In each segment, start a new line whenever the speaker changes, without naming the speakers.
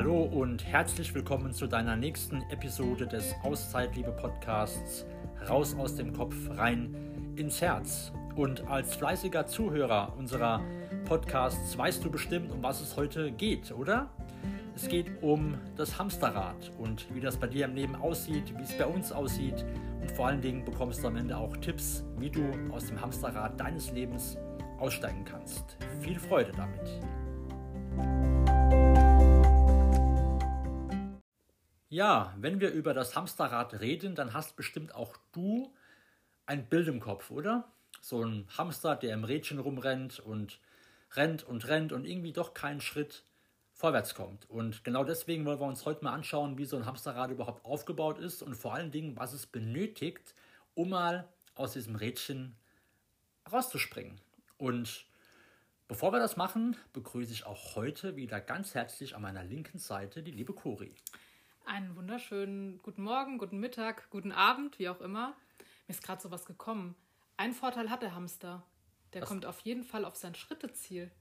Hallo und herzlich willkommen zu deiner nächsten Episode des Auszeitliebe Podcasts Raus aus dem Kopf, rein ins Herz. Und als fleißiger Zuhörer unserer Podcasts weißt du bestimmt, um was es heute geht, oder? Es geht um das Hamsterrad und wie das bei dir im Leben aussieht, wie es bei uns aussieht. Und vor allen Dingen bekommst du am Ende auch Tipps, wie du aus dem Hamsterrad deines Lebens aussteigen kannst. Viel Freude damit. Ja, wenn wir über das Hamsterrad reden, dann hast bestimmt auch du ein Bild im Kopf, oder? So ein Hamster, der im Rädchen rumrennt und rennt und rennt und irgendwie doch keinen Schritt vorwärts kommt. Und genau deswegen wollen wir uns heute mal anschauen, wie so ein Hamsterrad überhaupt aufgebaut ist und vor allen Dingen, was es benötigt, um mal aus diesem Rädchen rauszuspringen. Und bevor wir das machen, begrüße ich auch heute wieder ganz herzlich an meiner linken Seite die liebe Cori.
Einen wunderschönen guten Morgen, guten Mittag, guten Abend, wie auch immer. Mir ist gerade sowas gekommen. Ein Vorteil hat der Hamster. Der was? kommt auf jeden Fall auf sein Schritteziel.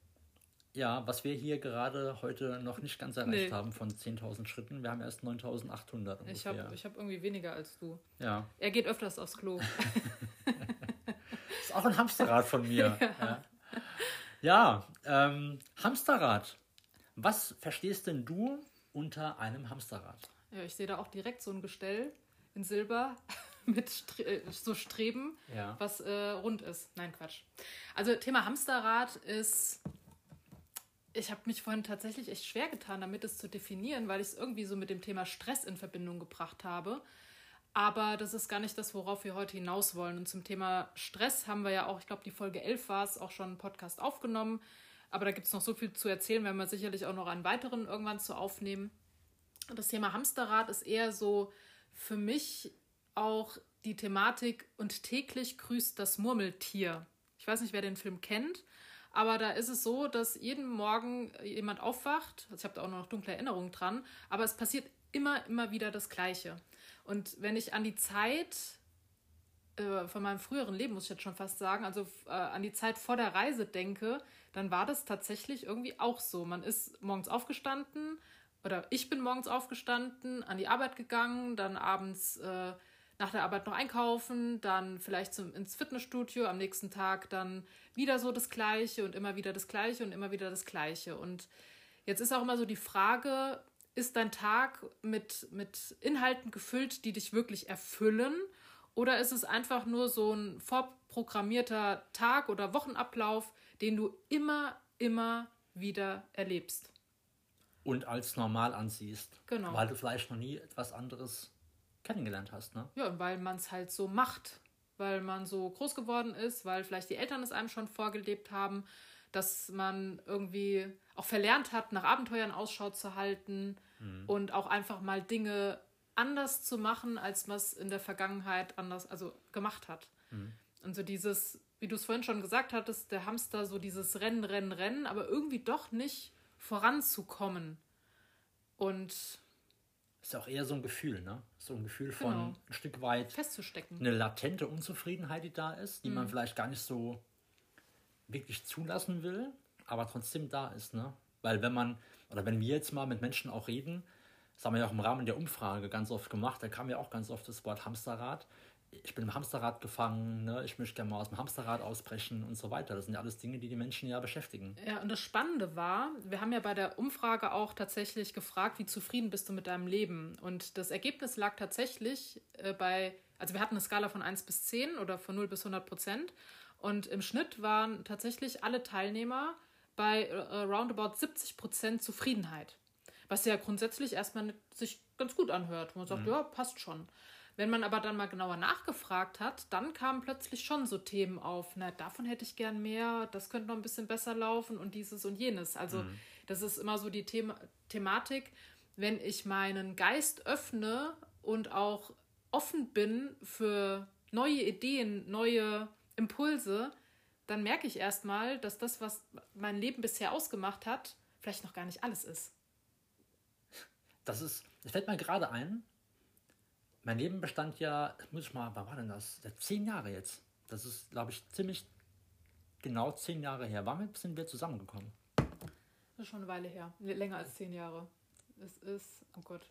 Ja, was wir hier gerade heute noch nicht ganz erreicht nee. haben von 10.000 Schritten. Wir haben erst 9.800
Ich habe ich hab irgendwie weniger als du.
Ja.
Er geht öfters aufs Klo.
ist auch ein Hamsterrad von mir. ja, ja ähm, Hamsterrad. Was verstehst denn du unter einem Hamsterrad?
Ja, ich sehe da auch direkt so ein Gestell in Silber mit Stre äh, so Streben, ja. was äh, rund ist. Nein, Quatsch. Also Thema Hamsterrad ist ich habe mich vorhin tatsächlich echt schwer getan, damit es zu definieren, weil ich es irgendwie so mit dem Thema Stress in Verbindung gebracht habe. Aber das ist gar nicht das, worauf wir heute hinaus wollen. Und zum Thema Stress haben wir ja auch, ich glaube, die Folge 11 war es, auch schon einen Podcast aufgenommen. Aber da gibt es noch so viel zu erzählen, werden wir sicherlich auch noch einen weiteren irgendwann zu aufnehmen. Das Thema Hamsterrad ist eher so für mich auch die Thematik und täglich grüßt das Murmeltier. Ich weiß nicht, wer den Film kennt. Aber da ist es so, dass jeden Morgen jemand aufwacht. Also ich habe da auch noch dunkle Erinnerungen dran. Aber es passiert immer, immer wieder das Gleiche. Und wenn ich an die Zeit äh, von meinem früheren Leben, muss ich jetzt schon fast sagen, also äh, an die Zeit vor der Reise denke, dann war das tatsächlich irgendwie auch so. Man ist morgens aufgestanden oder ich bin morgens aufgestanden, an die Arbeit gegangen, dann abends äh, nach der Arbeit noch einkaufen, dann vielleicht zum, ins Fitnessstudio, am nächsten Tag dann wieder so das Gleiche und immer wieder das Gleiche und immer wieder das Gleiche. Und jetzt ist auch immer so die Frage, ist dein Tag mit, mit Inhalten gefüllt, die dich wirklich erfüllen? Oder ist es einfach nur so ein vorprogrammierter Tag oder Wochenablauf, den du immer, immer wieder erlebst?
Und als normal ansiehst. Genau. Weil du vielleicht noch nie etwas anderes kennengelernt hast, ne?
Ja, weil man es halt so macht, weil man so groß geworden ist, weil vielleicht die Eltern es einem schon vorgelebt haben, dass man irgendwie auch verlernt hat, nach Abenteuern Ausschau zu halten mhm. und auch einfach mal Dinge anders zu machen, als man es in der Vergangenheit anders, also gemacht hat. Mhm. Und so dieses, wie du es vorhin schon gesagt hattest, der Hamster so dieses Rennen, Rennen, Rennen, aber irgendwie doch nicht voranzukommen. Und
ist auch eher so ein Gefühl, ne? So ein Gefühl von genau. ein Stück weit
festzustecken.
Eine latente Unzufriedenheit, die da ist, die mhm. man vielleicht gar nicht so wirklich zulassen will, aber trotzdem da ist, ne? Weil wenn man, oder wenn wir jetzt mal mit Menschen auch reden, das haben wir ja auch im Rahmen der Umfrage ganz oft gemacht, da kam ja auch ganz oft das Wort Hamsterrad ich bin im Hamsterrad gefangen, ne? ich möchte gerne mal aus dem Hamsterrad ausbrechen und so weiter. Das sind ja alles Dinge, die die Menschen ja beschäftigen.
Ja, und das Spannende war, wir haben ja bei der Umfrage auch tatsächlich gefragt, wie zufrieden bist du mit deinem Leben? Und das Ergebnis lag tatsächlich äh, bei, also wir hatten eine Skala von 1 bis 10 oder von 0 bis 100 Prozent. Und im Schnitt waren tatsächlich alle Teilnehmer bei äh, roundabout 70 Prozent Zufriedenheit. Was ja grundsätzlich erstmal sich ganz gut anhört. Man sagt, mhm. ja, passt schon. Wenn man aber dann mal genauer nachgefragt hat, dann kamen plötzlich schon so Themen auf. Na, davon hätte ich gern mehr, das könnte noch ein bisschen besser laufen und dieses und jenes. Also, mhm. das ist immer so die Thema Thematik. Wenn ich meinen Geist öffne und auch offen bin für neue Ideen, neue Impulse, dann merke ich erstmal, dass das, was mein Leben bisher ausgemacht hat, vielleicht noch gar nicht alles ist.
Das ist, das fällt mir gerade ein, mein Leben bestand ja, muss ich mal, wann war denn das? Ja, zehn Jahre jetzt. Das ist, glaube ich, ziemlich genau zehn Jahre her. Wann sind wir zusammengekommen?
Das ist schon eine Weile her. Länger als zehn Jahre. Es ist, oh Gott,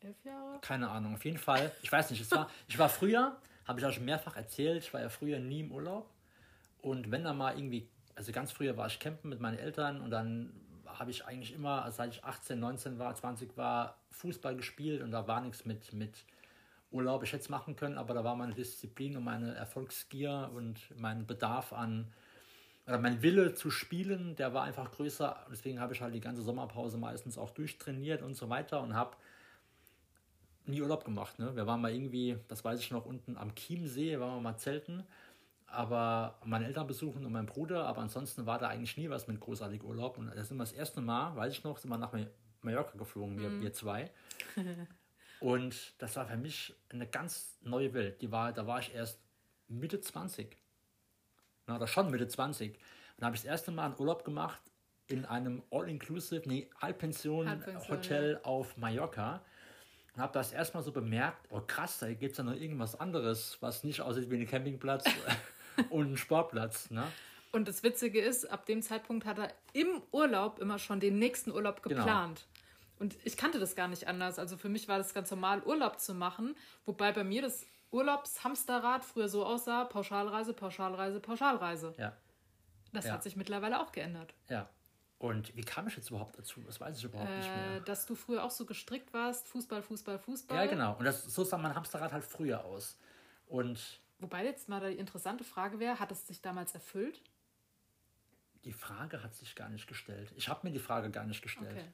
elf Jahre?
Keine Ahnung, auf jeden Fall. Ich weiß nicht, es war, ich war früher, habe ich auch schon mehrfach erzählt, ich war ja früher nie im Urlaub. Und wenn da mal irgendwie, also ganz früher war ich campen mit meinen Eltern und dann habe ich eigentlich immer, seit ich 18, 19 war, 20 war, Fußball gespielt und da war nichts mit, mit Urlaub. Ich hätte es machen können, aber da war meine Disziplin und meine Erfolgsgier und mein Bedarf an, oder mein Wille zu spielen, der war einfach größer. Deswegen habe ich halt die ganze Sommerpause meistens auch durchtrainiert und so weiter und habe nie Urlaub gemacht. Ne? Wir waren mal irgendwie, das weiß ich noch, unten am Chiemsee, waren wir mal zelten, aber meine Eltern besuchen und mein Bruder, aber ansonsten war da eigentlich nie was mit großartig Urlaub. Und das sind wir das erste Mal, weiß ich noch, sind wir nach Mallorca geflogen, wir, mm. wir zwei. und das war für mich eine ganz neue Welt. Die war, da war ich erst Mitte 20. Na, oder schon Mitte 20. Und da habe ich das erste Mal einen Urlaub gemacht in einem All-Inclusive, nee, Halbpension-Hotel ja. auf Mallorca und habe das erstmal so bemerkt, oh krass, da gibt es ja noch irgendwas anderes, was nicht aussieht wie ein Campingplatz und ein Sportplatz. Ne?
Und das Witzige ist, ab dem Zeitpunkt hat er im Urlaub immer schon den nächsten Urlaub genau. geplant. Genau. Und ich kannte das gar nicht anders. Also für mich war das ganz normal, Urlaub zu machen. Wobei bei mir das Urlaubshamsterrad früher so aussah: Pauschalreise, Pauschalreise, Pauschalreise. Ja. Das ja. hat sich mittlerweile auch geändert.
Ja. Und wie kam ich jetzt überhaupt dazu? Das weiß ich überhaupt äh, nicht mehr.
Dass du früher auch so gestrickt warst, Fußball, Fußball, Fußball.
Ja, genau. Und das, so sah mein Hamsterrad halt früher aus. Und
Wobei jetzt mal die interessante Frage wäre, hat es sich damals erfüllt?
Die Frage hat sich gar nicht gestellt. Ich habe mir die Frage gar nicht gestellt. Okay.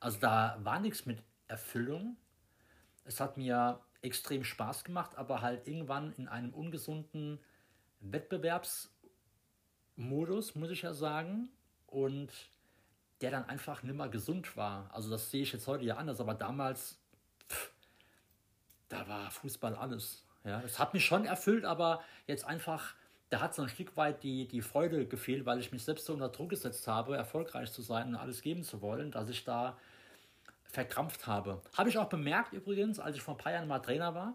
Also da war nichts mit Erfüllung. Es hat mir extrem Spaß gemacht, aber halt irgendwann in einem ungesunden Wettbewerbsmodus, muss ich ja sagen und der dann einfach nimmer gesund war. Also das sehe ich jetzt heute ja anders, aber damals, pff, da war Fußball alles. Ja, das hat mich schon erfüllt, aber jetzt einfach, da hat so ein Stück weit die, die Freude gefehlt, weil ich mich selbst so unter Druck gesetzt habe, erfolgreich zu sein und alles geben zu wollen, dass ich da verkrampft habe. Habe ich auch bemerkt übrigens, als ich vor ein paar Jahren mal Trainer war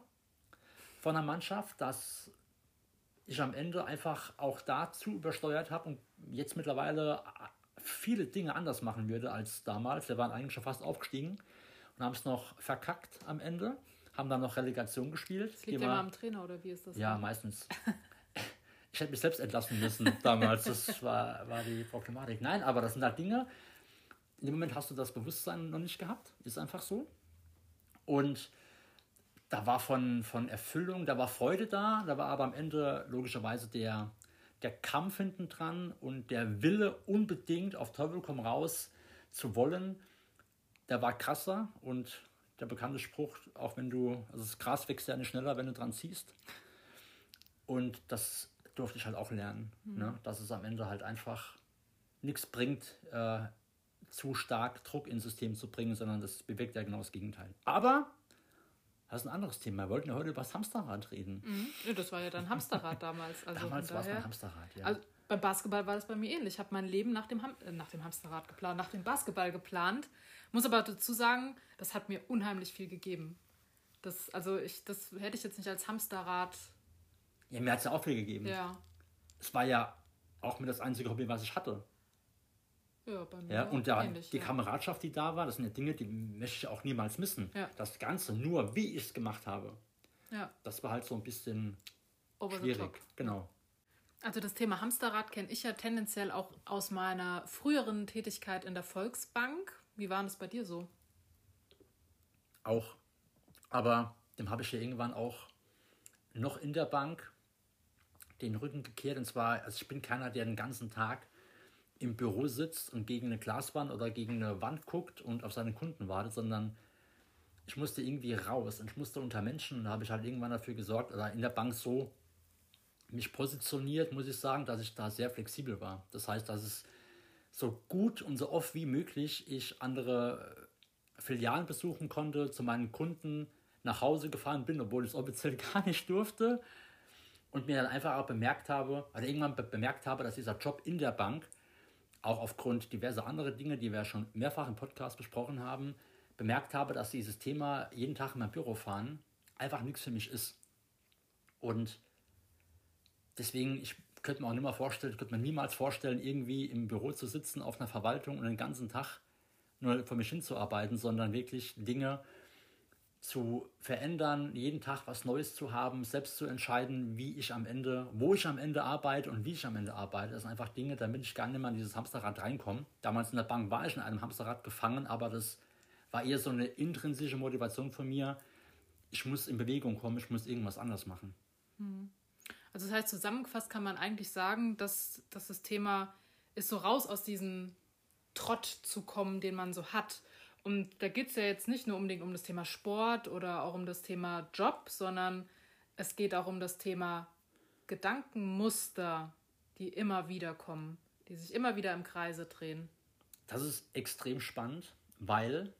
von einer Mannschaft, dass ich am Ende einfach auch dazu übersteuert habe und jetzt mittlerweile viele Dinge anders machen würde als damals. Wir waren eigentlich schon fast aufgestiegen und haben es noch verkackt am Ende. Haben dann noch Relegation gespielt.
Das liegt ja mal am Trainer, oder wie ist das?
Ja, meistens. ich hätte mich selbst entlassen müssen damals. Das war, war die Problematik. Nein, aber das sind halt Dinge. In dem Moment hast du das Bewusstsein noch nicht gehabt. Ist einfach so. Und da war von, von Erfüllung, da war Freude da, da war aber am Ende logischerweise der, der Kampf hinten dran und der Wille unbedingt auf Teufel komm raus zu wollen, der war krasser und der bekannte Spruch, auch wenn du, also das Gras wächst ja nicht schneller, wenn du dran ziehst. Und das durfte ich halt auch lernen, mhm. ne? dass es am Ende halt einfach nichts bringt, äh, zu stark Druck ins System zu bringen, sondern das bewegt ja genau das Gegenteil. Aber das ist ein anderes Thema. Wir wollten ja heute über das Hamsterrad reden.
Mhm. Ja, das war ja dann Hamsterrad damals.
Also damals war es ein Hamsterrad, ja.
Also beim Basketball war das bei mir ähnlich. Ich habe mein Leben nach dem, Ham äh, nach dem Hamsterrad geplant, nach dem Basketball geplant. Muss aber dazu sagen, das hat mir unheimlich viel gegeben. Das, also ich, das hätte ich jetzt nicht als Hamsterrad.
Ja, mir hat es ja auch viel gegeben. Ja. Es war ja auch mir das einzige Hobby, was ich hatte. Ja, bei mir ja, und da, ähnlich, die ja. Kameradschaft, die da war, das sind ja Dinge, die möchte ich auch niemals missen. Ja. Das Ganze nur, wie ich es gemacht habe. Ja. Das war halt so ein bisschen Over schwierig. Genau.
Also das Thema Hamsterrad kenne ich ja tendenziell auch aus meiner früheren Tätigkeit in der Volksbank. Wie war das bei dir so?
Auch. Aber dem habe ich ja irgendwann auch noch in der Bank den Rücken gekehrt. Und zwar, also ich bin keiner, der den ganzen Tag im Büro sitzt und gegen eine Glaswand oder gegen eine Wand guckt und auf seine Kunden wartet, sondern ich musste irgendwie raus und ich musste unter Menschen und da habe ich halt irgendwann dafür gesorgt oder in der Bank so mich positioniert, muss ich sagen, dass ich da sehr flexibel war. Das heißt, dass es so gut und so oft wie möglich ich andere Filialen besuchen konnte, zu meinen Kunden nach Hause gefahren bin, obwohl ich es offiziell gar nicht durfte und mir dann einfach auch bemerkt habe, oder irgendwann bemerkt habe, dass dieser Job in der Bank auch aufgrund diverser anderer Dinge, die wir schon mehrfach im Podcast besprochen haben, bemerkt habe, dass dieses Thema jeden Tag in mein Büro fahren einfach nichts für mich ist. Und deswegen, ich könnte mir auch nicht mehr vorstellen, könnte mir niemals vorstellen, irgendwie im Büro zu sitzen auf einer Verwaltung und den ganzen Tag nur vor mich hinzuarbeiten, sondern wirklich Dinge zu verändern, jeden Tag was Neues zu haben, selbst zu entscheiden, wie ich am Ende, wo ich am Ende arbeite und wie ich am Ende arbeite. Das sind einfach Dinge, damit ich gar nicht mehr in dieses Hamsterrad reinkomme. Damals in der Bank war ich in einem Hamsterrad gefangen, aber das war eher so eine intrinsische Motivation von mir. Ich muss in Bewegung kommen, ich muss irgendwas anders machen.
Hm. Also das heißt, zusammengefasst kann man eigentlich sagen, dass, dass das Thema ist, so raus aus diesem Trott zu kommen, den man so hat und da geht es ja jetzt nicht nur unbedingt um das Thema Sport oder auch um das Thema Job, sondern es geht auch um das Thema Gedankenmuster, die immer wieder kommen, die sich immer wieder im Kreise drehen.
Das ist extrem spannend, weil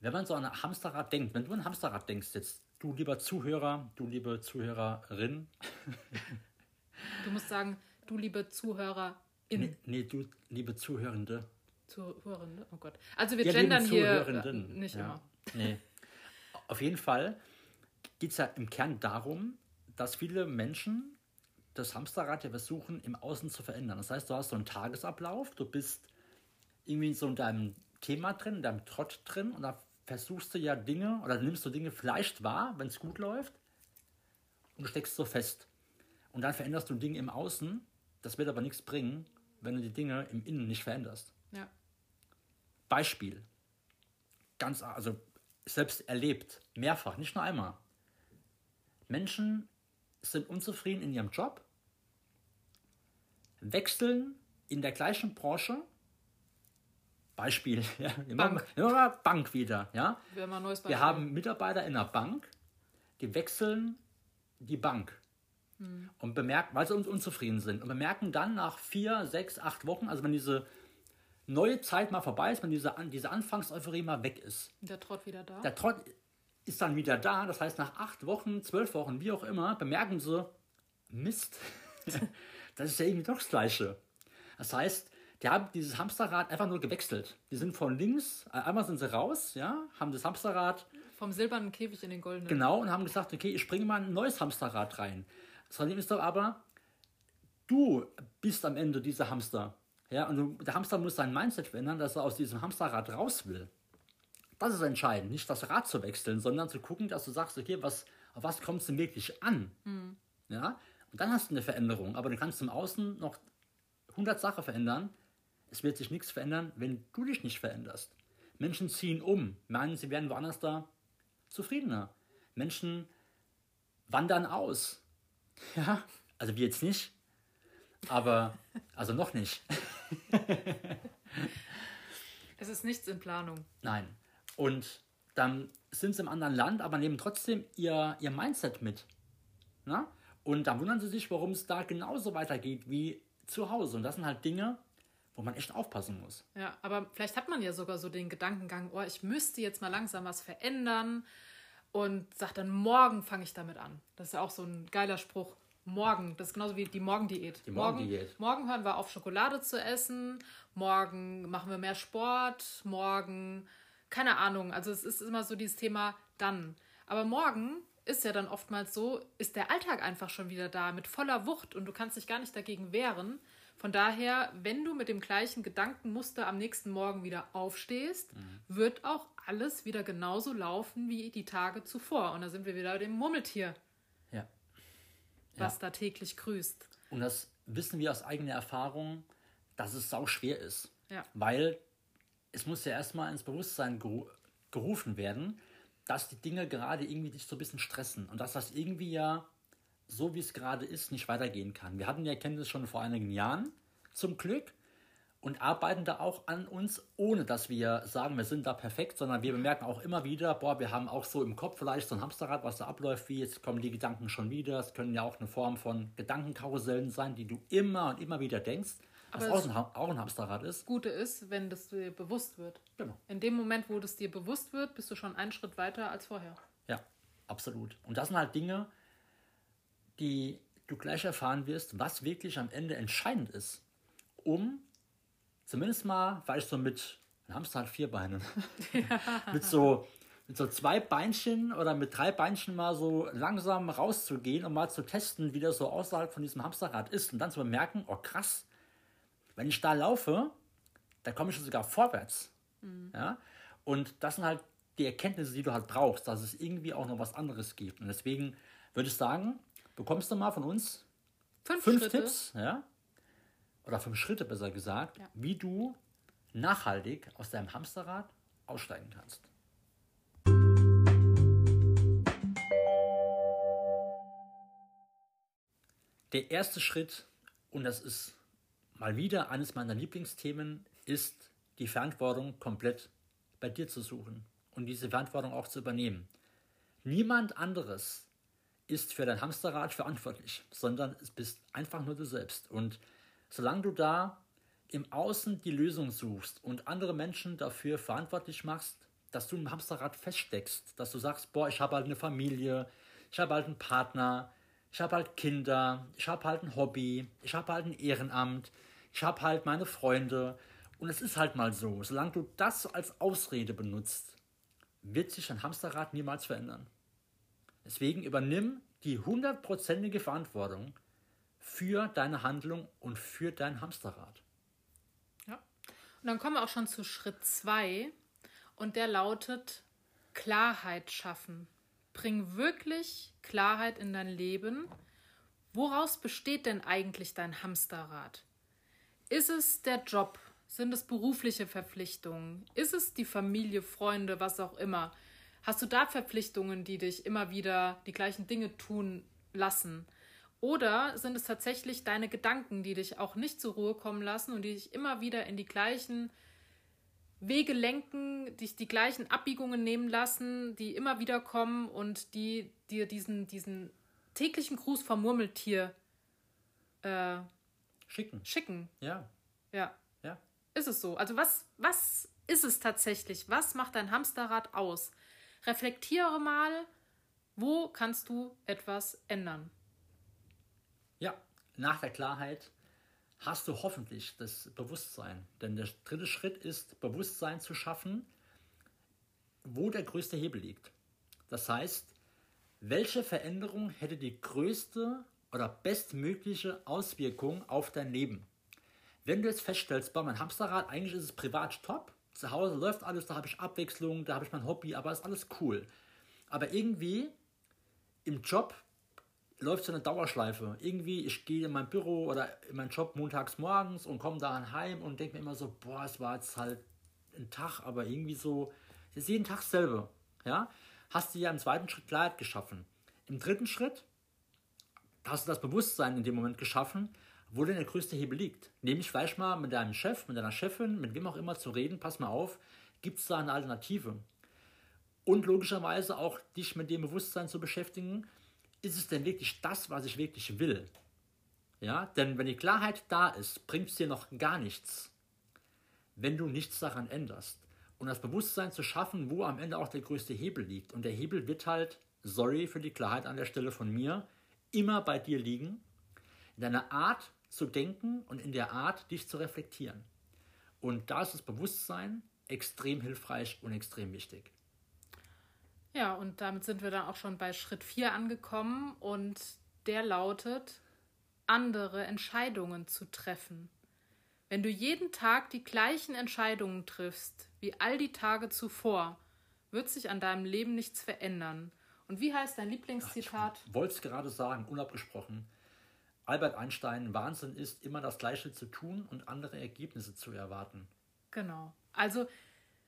wenn man so an ein Hamsterrad denkt, wenn du an ein Hamsterrad denkst, jetzt du lieber Zuhörer, du liebe Zuhörerin.
du musst sagen, du liebe Zuhörerin.
Nee, nee, du liebe Zuhörende.
Zuhörende, oh Gott. Also wir ja, gendern hier nicht
ja. immer. Nee. Auf jeden Fall geht es ja im Kern darum, dass viele Menschen das Hamsterrad ja versuchen, im Außen zu verändern. Das heißt, du hast so einen Tagesablauf, du bist irgendwie so in deinem Thema drin, in deinem Trott drin und da versuchst du ja Dinge oder nimmst du Dinge vielleicht wahr, wenn es gut läuft und du steckst so fest. Und dann veränderst du Dinge im Außen, das wird aber nichts bringen, wenn du die Dinge im Innen nicht veränderst. Ja. Beispiel. Ganz, also selbst erlebt, mehrfach, nicht nur einmal. Menschen sind unzufrieden in ihrem Job, wechseln in der gleichen Branche. Beispiel, ja, Bank. Immer, Bank wieder, ja. Wir haben, Wir haben Mitarbeiter in der Bank, die wechseln die Bank hm. und bemerken, weil sie uns unzufrieden sind und bemerken dann nach vier, sechs, acht Wochen, also wenn diese neue Zeit mal vorbei ist, wenn diese, diese Anfangseuphorie mal weg ist.
Der Trott wieder da.
Der Trott ist dann wieder da. Das heißt, nach acht Wochen, zwölf Wochen, wie auch immer, bemerken sie, Mist, das ist ja irgendwie doch das Gleiche. Das heißt, die haben dieses Hamsterrad einfach nur gewechselt. Die sind von links, äh, einmal sind sie raus, ja, haben das Hamsterrad.
Vom silbernen Käfig in den goldenen.
Genau, und haben gesagt, okay, ich bringe mal ein neues Hamsterrad rein. Das Problem ist doch aber, du bist am Ende dieser Hamster. Ja, und der Hamster muss sein Mindset verändern, dass er aus diesem Hamsterrad raus will. Das ist entscheidend, nicht das Rad zu wechseln, sondern zu gucken, dass du sagst, okay, was, auf was kommt es denn wirklich an? Mhm. Ja, und dann hast du eine Veränderung, aber du kannst im Außen noch 100 Sachen verändern. Es wird sich nichts verändern, wenn du dich nicht veränderst. Menschen ziehen um, meinen, sie werden woanders da zufriedener. Menschen wandern aus. Ja, also wir jetzt nicht, aber also noch nicht.
es ist nichts in Planung.
Nein. Und dann sind sie im anderen Land, aber nehmen trotzdem ihr, ihr Mindset mit. Na? Und dann wundern sie sich, warum es da genauso weitergeht wie zu Hause. Und das sind halt Dinge, wo man echt aufpassen muss.
Ja, aber vielleicht hat man ja sogar so den Gedankengang, oh, ich müsste jetzt mal langsam was verändern und sagt dann, morgen fange ich damit an. Das ist ja auch so ein geiler Spruch. Morgen, das ist genauso wie die Morgendiät. Die Morgendiät. Morgen, morgen hören wir auf, Schokolade zu essen. Morgen machen wir mehr Sport. Morgen, keine Ahnung. Also es ist immer so dieses Thema dann. Aber morgen ist ja dann oftmals so, ist der Alltag einfach schon wieder da mit voller Wucht und du kannst dich gar nicht dagegen wehren. Von daher, wenn du mit dem gleichen Gedankenmuster am nächsten Morgen wieder aufstehst, mhm. wird auch alles wieder genauso laufen wie die Tage zuvor. Und da sind wir wieder bei dem Murmeltier was ja. da täglich grüßt.
Und das wissen wir aus eigener Erfahrung, dass es sau schwer ist. Ja. Weil es muss ja erstmal ins Bewusstsein gerufen werden, dass die Dinge gerade irgendwie dich so ein bisschen stressen und dass das irgendwie ja so wie es gerade ist nicht weitergehen kann. Wir hatten die Erkenntnis schon vor einigen Jahren, zum Glück, und arbeiten da auch an uns, ohne dass wir sagen, wir sind da perfekt, sondern wir bemerken auch immer wieder, boah, wir haben auch so im Kopf vielleicht so ein Hamsterrad, was da abläuft, wie jetzt kommen die Gedanken schon wieder. Es können ja auch eine Form von Gedankenkarussellen sein, die du immer und immer wieder denkst. Was auch ein, auch ein Hamsterrad ist.
Gute ist, wenn das dir bewusst wird. Genau. In dem Moment, wo das dir bewusst wird, bist du schon einen Schritt weiter als vorher.
Ja, absolut. Und das sind halt Dinge, die du gleich erfahren wirst, was wirklich am Ende entscheidend ist, um zumindest mal, weil ich so mit, ein Hamster hat vier Beine, ja. mit so mit so zwei Beinchen oder mit drei Beinchen mal so langsam rauszugehen und mal zu testen, wie das so außerhalb von diesem Hamsterrad ist und dann zu bemerken, oh krass, wenn ich da laufe, dann komme ich sogar vorwärts. Mhm. Ja? Und das sind halt die Erkenntnisse, die du halt brauchst, dass es irgendwie auch noch was anderes gibt. Und deswegen würde ich sagen, bekommst du mal von uns fünf, fünf Tipps, ja? oder fünf Schritte besser gesagt, ja. wie du nachhaltig aus deinem Hamsterrad aussteigen kannst. Der erste Schritt, und das ist mal wieder eines meiner Lieblingsthemen, ist die Verantwortung komplett bei dir zu suchen und diese Verantwortung auch zu übernehmen. Niemand anderes ist für dein Hamsterrad verantwortlich, sondern es bist einfach nur du selbst. Und solange du da im Außen die Lösung suchst und andere Menschen dafür verantwortlich machst, dass du im Hamsterrad feststeckst, dass du sagst, boah, ich habe halt eine Familie, ich habe halt einen Partner, ich habe halt Kinder, ich habe halt ein Hobby, ich habe halt ein Ehrenamt, ich habe halt meine Freunde und es ist halt mal so, solange du das als Ausrede benutzt, wird sich dein Hamsterrad niemals verändern. Deswegen übernimm die hundertprozentige Verantwortung für deine Handlung und für dein Hamsterrad.
Ja. Und dann kommen wir auch schon zu Schritt 2 und der lautet Klarheit schaffen. Bring wirklich Klarheit in dein Leben. Woraus besteht denn eigentlich dein Hamsterrad? Ist es der Job? Sind es berufliche Verpflichtungen? Ist es die Familie, Freunde, was auch immer? Hast du da Verpflichtungen, die dich immer wieder die gleichen Dinge tun lassen? Oder sind es tatsächlich deine Gedanken, die dich auch nicht zur Ruhe kommen lassen und die dich immer wieder in die gleichen Wege lenken, dich die gleichen Abbiegungen nehmen lassen, die immer wieder kommen und die dir diesen, diesen täglichen Gruß vom Murmeltier äh,
schicken.
Schicken.
Ja.
Ja. Ja. Ist es so? Also was, was ist es tatsächlich? Was macht dein Hamsterrad aus? Reflektiere mal, wo kannst du etwas ändern?
Ja, nach der Klarheit hast du hoffentlich das Bewusstsein. Denn der dritte Schritt ist, Bewusstsein zu schaffen, wo der größte Hebel liegt. Das heißt, welche Veränderung hätte die größte oder bestmögliche Auswirkung auf dein Leben? Wenn du jetzt feststellst, bei meinem Hamsterrad, eigentlich ist es privat top, zu Hause läuft alles, da habe ich Abwechslung, da habe ich mein Hobby, aber ist alles cool. Aber irgendwie im Job läuft so eine Dauerschleife. Irgendwie, ich gehe in mein Büro oder in meinen Job montags morgens und komme dann heim und denke mir immer so, boah, es war jetzt halt ein Tag, aber irgendwie so, es ist jeden Tag selber. Ja? Hast du ja im zweiten Schritt Klarheit geschaffen. Im dritten Schritt hast du das Bewusstsein in dem Moment geschaffen, wo denn der größte Hebel liegt. Nämlich vielleicht mal mit deinem Chef, mit deiner Chefin, mit wem auch immer zu reden, pass mal auf, gibt es da eine Alternative? Und logischerweise auch dich mit dem Bewusstsein zu beschäftigen, ist es denn wirklich das, was ich wirklich will? Ja, denn wenn die Klarheit da ist, bringt es dir noch gar nichts, wenn du nichts daran änderst. Und das Bewusstsein zu schaffen, wo am Ende auch der größte Hebel liegt. Und der Hebel wird halt, sorry für die Klarheit an der Stelle von mir, immer bei dir liegen, in deiner Art zu denken und in der Art, dich zu reflektieren. Und da ist das Bewusstsein extrem hilfreich und extrem wichtig.
Ja, und damit sind wir dann auch schon bei Schritt 4 angekommen und der lautet, andere Entscheidungen zu treffen. Wenn du jeden Tag die gleichen Entscheidungen triffst wie all die Tage zuvor, wird sich an deinem Leben nichts verändern. Und wie heißt dein Lieblingszitat?
Ich wollte es gerade sagen, unabgesprochen. Albert Einstein, Wahnsinn ist, immer das Gleiche zu tun und andere Ergebnisse zu erwarten.
Genau. Also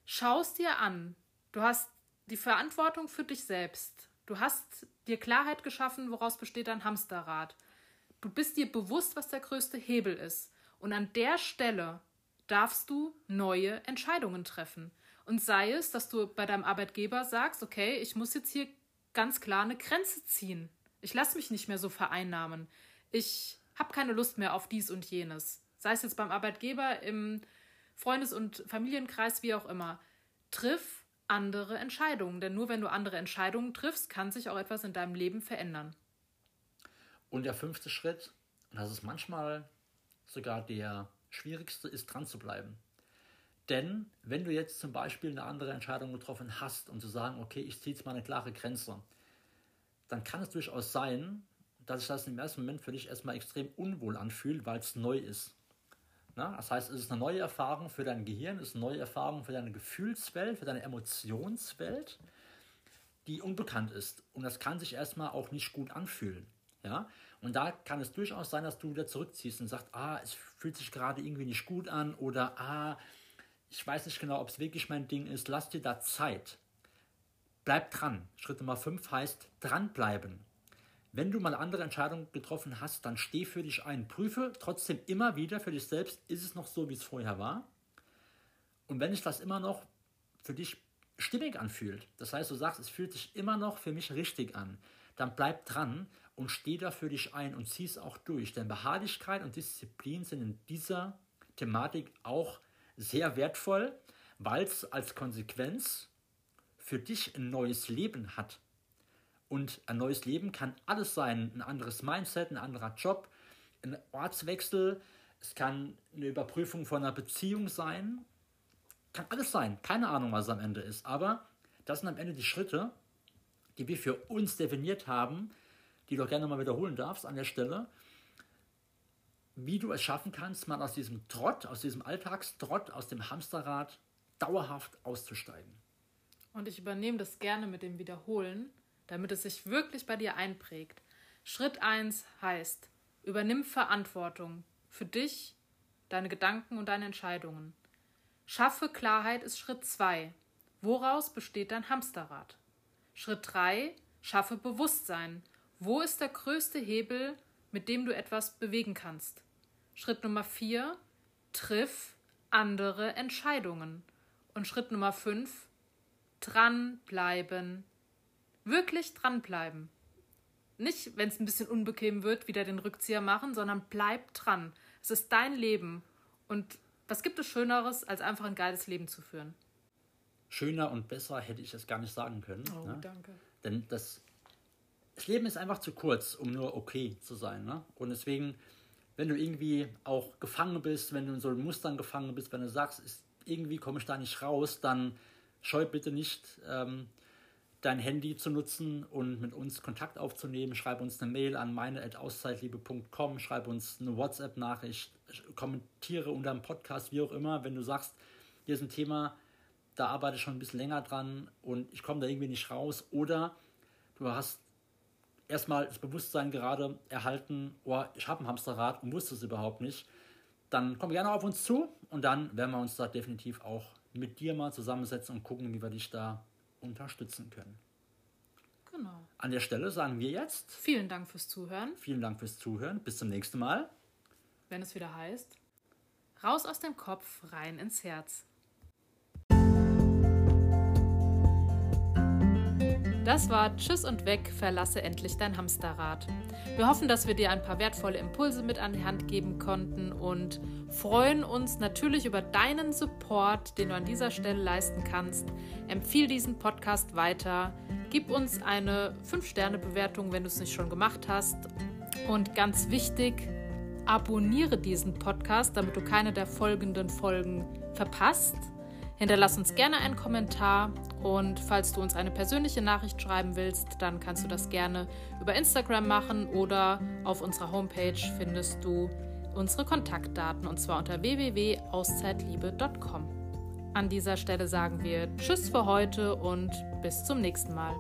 schaust dir an. Du hast die Verantwortung für dich selbst. Du hast dir Klarheit geschaffen, woraus besteht dein Hamsterrad. Du bist dir bewusst, was der größte Hebel ist. Und an der Stelle darfst du neue Entscheidungen treffen. Und sei es, dass du bei deinem Arbeitgeber sagst, okay, ich muss jetzt hier ganz klar eine Grenze ziehen. Ich lasse mich nicht mehr so vereinnahmen. Ich habe keine Lust mehr auf dies und jenes. Sei es jetzt beim Arbeitgeber, im Freundes- und Familienkreis, wie auch immer. Triff andere Entscheidungen. Denn nur wenn du andere Entscheidungen triffst, kann sich auch etwas in deinem Leben verändern.
Und der fünfte Schritt, und das ist manchmal sogar der schwierigste, ist dran zu bleiben. Denn wenn du jetzt zum Beispiel eine andere Entscheidung getroffen hast und zu sagen, okay, ich ziehe jetzt mal eine klare Grenze, dann kann es durchaus sein, dass sich das im ersten Moment für dich erstmal extrem unwohl anfühlt, weil es neu ist. Na, das heißt, es ist eine neue Erfahrung für dein Gehirn, es ist eine neue Erfahrung für deine Gefühlswelt, für deine Emotionswelt, die unbekannt ist. Und das kann sich erstmal auch nicht gut anfühlen. Ja? Und da kann es durchaus sein, dass du wieder zurückziehst und sagst, ah, es fühlt sich gerade irgendwie nicht gut an oder ah, ich weiß nicht genau, ob es wirklich mein Ding ist. Lass dir da Zeit. Bleib dran. Schritt Nummer 5 heißt dranbleiben. Wenn du mal andere Entscheidungen getroffen hast, dann steh für dich ein. Prüfe trotzdem immer wieder für dich selbst, ist es noch so, wie es vorher war? Und wenn sich das immer noch für dich stimmig anfühlt, das heißt, du sagst, es fühlt sich immer noch für mich richtig an, dann bleib dran und steh da für dich ein und zieh es auch durch. Denn Beharrlichkeit und Disziplin sind in dieser Thematik auch sehr wertvoll, weil es als Konsequenz für dich ein neues Leben hat. Und ein neues Leben kann alles sein. Ein anderes Mindset, ein anderer Job, ein Ortswechsel. Es kann eine Überprüfung von einer Beziehung sein. Kann alles sein. Keine Ahnung, was am Ende ist. Aber das sind am Ende die Schritte, die wir für uns definiert haben, die du gerne mal wiederholen darfst an der Stelle, wie du es schaffen kannst, mal aus diesem Trott, aus diesem Alltagstrott, aus dem Hamsterrad dauerhaft auszusteigen.
Und ich übernehme das gerne mit dem Wiederholen, damit es sich wirklich bei dir einprägt. Schritt 1 heißt, übernimm Verantwortung für dich, deine Gedanken und deine Entscheidungen. Schaffe Klarheit ist Schritt 2. Woraus besteht dein Hamsterrad? Schritt 3. Schaffe Bewusstsein. Wo ist der größte Hebel, mit dem du etwas bewegen kannst? Schritt Nummer 4. Triff andere Entscheidungen. Und Schritt Nummer 5. Dranbleiben. Wirklich dranbleiben. Nicht, wenn es ein bisschen unbequem wird, wieder den Rückzieher machen, sondern bleib dran. Es ist dein Leben. Und was gibt es Schöneres, als einfach ein geiles Leben zu führen?
Schöner und besser hätte ich es gar nicht sagen können.
Oh, ne? danke.
Denn das, das Leben ist einfach zu kurz, um nur okay zu sein. Ne? Und deswegen, wenn du irgendwie auch gefangen bist, wenn du in so Mustern gefangen bist, wenn du sagst, ist, irgendwie komme ich da nicht raus, dann scheu bitte nicht, ähm, dein Handy zu nutzen und mit uns Kontakt aufzunehmen. Schreib uns eine Mail an meine.auszeitliebe.com, schreib uns eine WhatsApp-Nachricht, kommentiere unter dem Podcast, wie auch immer, wenn du sagst, hier ist ein Thema, da arbeite ich schon ein bisschen länger dran und ich komme da irgendwie nicht raus. Oder du hast erstmal das Bewusstsein gerade erhalten, oh, ich habe ein Hamsterrad und wusste es überhaupt nicht. Dann komm gerne auf uns zu und dann werden wir uns da definitiv auch mit dir mal zusammensetzen und gucken, wie wir dich da unterstützen können.
Genau.
An der Stelle sagen wir jetzt.
Vielen Dank fürs Zuhören.
Vielen Dank fürs Zuhören. Bis zum nächsten Mal.
Wenn es wieder heißt. Raus aus dem Kopf, rein ins Herz. Das war Tschüss und weg, verlasse endlich dein Hamsterrad. Wir hoffen, dass wir dir ein paar wertvolle Impulse mit an die Hand geben konnten und freuen uns natürlich über deinen Support, den du an dieser Stelle leisten kannst. Empfiehl diesen Podcast weiter, gib uns eine 5-Sterne-Bewertung, wenn du es nicht schon gemacht hast. Und ganz wichtig, abonniere diesen Podcast, damit du keine der folgenden Folgen verpasst. Hinterlass uns gerne einen Kommentar und falls du uns eine persönliche Nachricht schreiben willst, dann kannst du das gerne über Instagram machen oder auf unserer Homepage findest du unsere Kontaktdaten und zwar unter www.auszeitliebe.com. An dieser Stelle sagen wir Tschüss für heute und bis zum nächsten Mal.